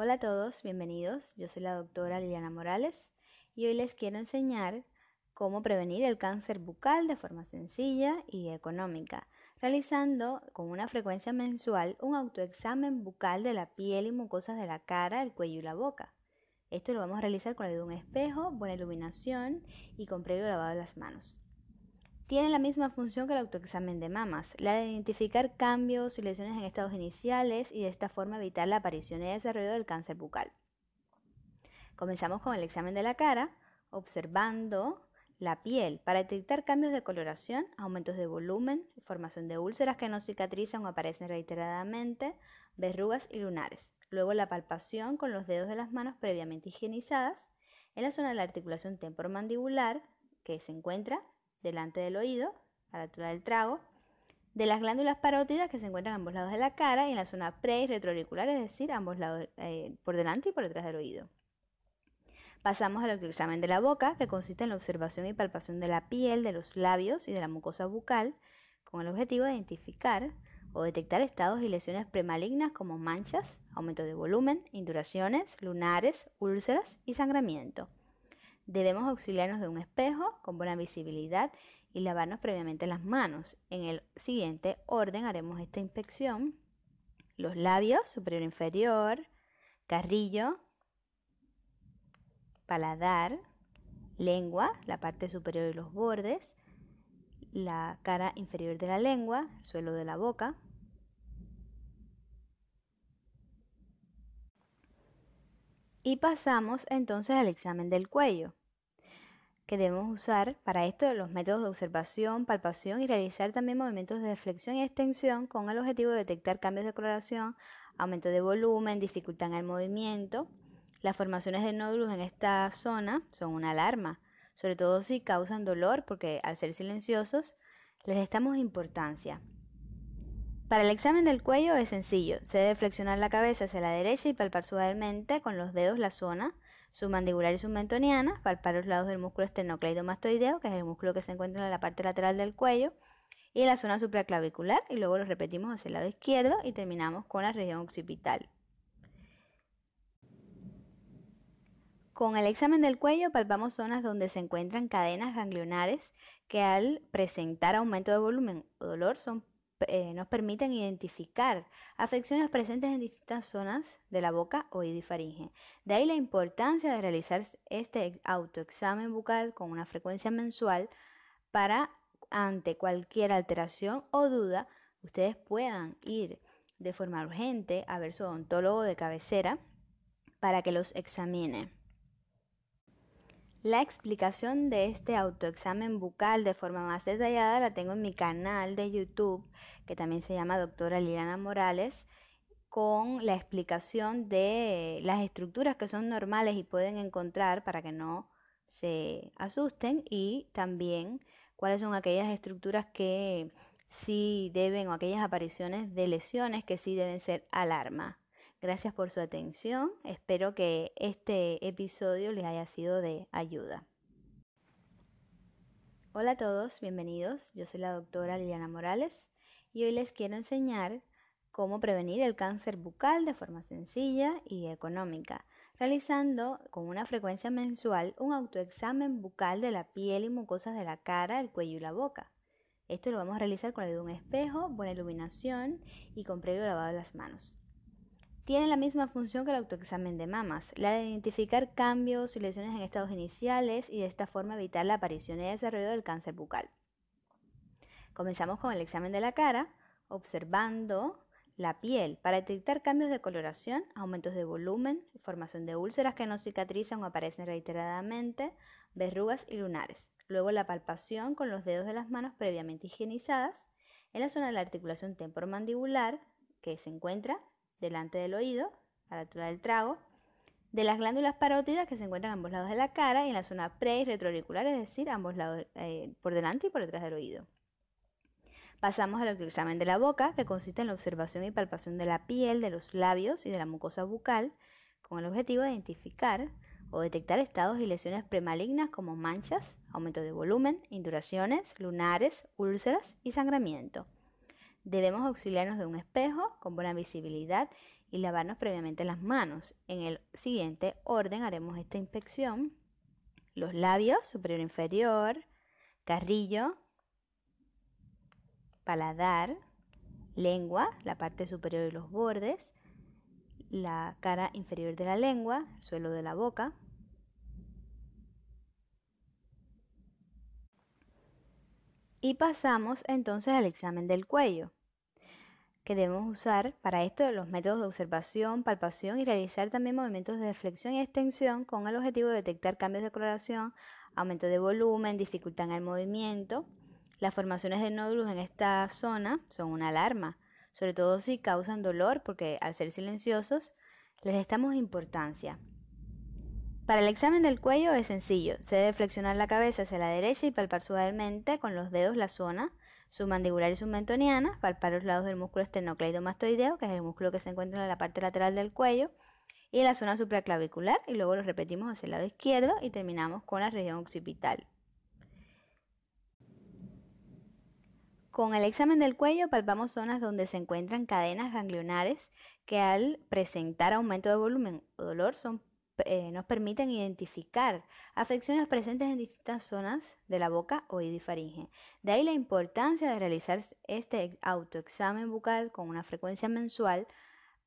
Hola a todos, bienvenidos. Yo soy la doctora Liliana Morales y hoy les quiero enseñar cómo prevenir el cáncer bucal de forma sencilla y económica, realizando con una frecuencia mensual un autoexamen bucal de la piel y mucosas de la cara, el cuello y la boca. Esto lo vamos a realizar con ayuda de un espejo, buena iluminación y con previo lavado de las manos tiene la misma función que el autoexamen de mamas, la de identificar cambios y lesiones en estados iniciales y de esta forma evitar la aparición y desarrollo del cáncer bucal. Comenzamos con el examen de la cara, observando la piel para detectar cambios de coloración, aumentos de volumen, formación de úlceras que no cicatrizan o aparecen reiteradamente, verrugas y lunares. Luego la palpación con los dedos de las manos previamente higienizadas en la zona de la articulación temporomandibular que se encuentra delante del oído, a la altura del trago, de las glándulas parótidas que se encuentran a ambos lados de la cara y en la zona pre y retroauricular, es decir, ambos lados, eh, por delante y por detrás del oído. Pasamos al examen de la boca, que consiste en la observación y palpación de la piel, de los labios y de la mucosa bucal, con el objetivo de identificar o detectar estados y lesiones premalignas como manchas, aumento de volumen, induraciones, lunares, úlceras y sangramiento. Debemos auxiliarnos de un espejo con buena visibilidad y lavarnos previamente las manos. En el siguiente orden haremos esta inspección. Los labios, superior e inferior, carrillo, paladar, lengua, la parte superior y los bordes, la cara inferior de la lengua, el suelo de la boca, Y pasamos entonces al examen del cuello que debemos usar para esto los métodos de observación, palpación y realizar también movimientos de flexión y extensión con el objetivo de detectar cambios de coloración, aumento de volumen, dificultad en el movimiento. Las formaciones de nódulos en esta zona son una alarma, sobre todo si causan dolor porque al ser silenciosos les restamos importancia. Para el examen del cuello es sencillo, se debe flexionar la cabeza hacia la derecha y palpar suavemente con los dedos la zona submandibular y submentoniana, palpar los lados del músculo esternocleidomastoideo, que es el músculo que se encuentra en la parte lateral del cuello, y la zona supraclavicular, y luego lo repetimos hacia el lado izquierdo y terminamos con la región occipital. Con el examen del cuello palpamos zonas donde se encuentran cadenas ganglionares que al presentar aumento de volumen o dolor son eh, nos permiten identificar afecciones presentes en distintas zonas de la boca, oído y faringe. De ahí la importancia de realizar este autoexamen bucal con una frecuencia mensual para ante cualquier alteración o duda ustedes puedan ir de forma urgente a ver su odontólogo de cabecera para que los examine. La explicación de este autoexamen bucal de forma más detallada la tengo en mi canal de YouTube, que también se llama Doctora Liliana Morales, con la explicación de las estructuras que son normales y pueden encontrar para que no se asusten y también cuáles son aquellas estructuras que sí deben o aquellas apariciones de lesiones que sí deben ser alarma. Gracias por su atención. Espero que este episodio les haya sido de ayuda. Hola a todos, bienvenidos. Yo soy la doctora Liliana Morales y hoy les quiero enseñar cómo prevenir el cáncer bucal de forma sencilla y económica, realizando con una frecuencia mensual un autoexamen bucal de la piel y mucosas de la cara, el cuello y la boca. Esto lo vamos a realizar con ayuda de un espejo, buena iluminación y con previo lavado de las manos tiene la misma función que el autoexamen de mamas, la de identificar cambios y lesiones en estados iniciales y de esta forma evitar la aparición y desarrollo del cáncer bucal. Comenzamos con el examen de la cara, observando la piel para detectar cambios de coloración, aumentos de volumen, formación de úlceras que no cicatrizan o aparecen reiteradamente, verrugas y lunares. Luego la palpación con los dedos de las manos previamente higienizadas en la zona de la articulación temporomandibular que se encuentra delante del oído, a la altura del trago, de las glándulas parótidas que se encuentran a ambos lados de la cara y en la zona pre y retroauricular, es decir, ambos lados, eh, por delante y por detrás del oído. Pasamos al examen de la boca, que consiste en la observación y palpación de la piel, de los labios y de la mucosa bucal, con el objetivo de identificar o detectar estados y lesiones premalignas como manchas, aumento de volumen, induraciones, lunares, úlceras y sangramiento. Debemos auxiliarnos de un espejo con buena visibilidad y lavarnos previamente las manos. En el siguiente orden haremos esta inspección. Los labios, superior e inferior, carrillo, paladar, lengua, la parte superior y los bordes, la cara inferior de la lengua, el suelo de la boca. Y pasamos entonces al examen del cuello que debemos usar para esto los métodos de observación, palpación y realizar también movimientos de flexión y extensión con el objetivo de detectar cambios de coloración, aumento de volumen, dificultad en el movimiento. Las formaciones de nódulos en esta zona son una alarma, sobre todo si causan dolor porque al ser silenciosos les restamos importancia. Para el examen del cuello es sencillo, se debe flexionar la cabeza hacia la derecha y palpar suavemente con los dedos la zona submandibular y submentoniana, palpar los lados del músculo esternocleidomastoideo, que es el músculo que se encuentra en la parte lateral del cuello, y la zona supraclavicular, y luego lo repetimos hacia el lado izquierdo y terminamos con la región occipital. Con el examen del cuello palpamos zonas donde se encuentran cadenas ganglionares que al presentar aumento de volumen o dolor son eh, nos permiten identificar afecciones presentes en distintas zonas de la boca, oído y faringe. De ahí la importancia de realizar este autoexamen bucal con una frecuencia mensual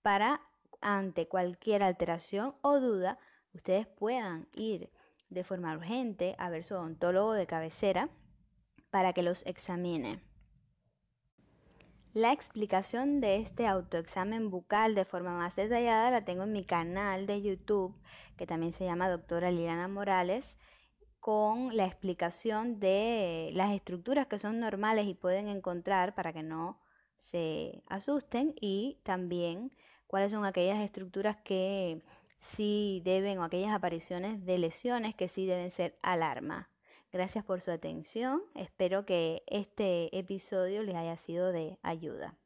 para ante cualquier alteración o duda ustedes puedan ir de forma urgente a ver su odontólogo de cabecera para que los examine. La explicación de este autoexamen bucal de forma más detallada la tengo en mi canal de YouTube, que también se llama Doctora Liliana Morales, con la explicación de las estructuras que son normales y pueden encontrar para que no se asusten y también cuáles son aquellas estructuras que sí deben o aquellas apariciones de lesiones que sí deben ser alarma. Gracias por su atención. Espero que este episodio les haya sido de ayuda.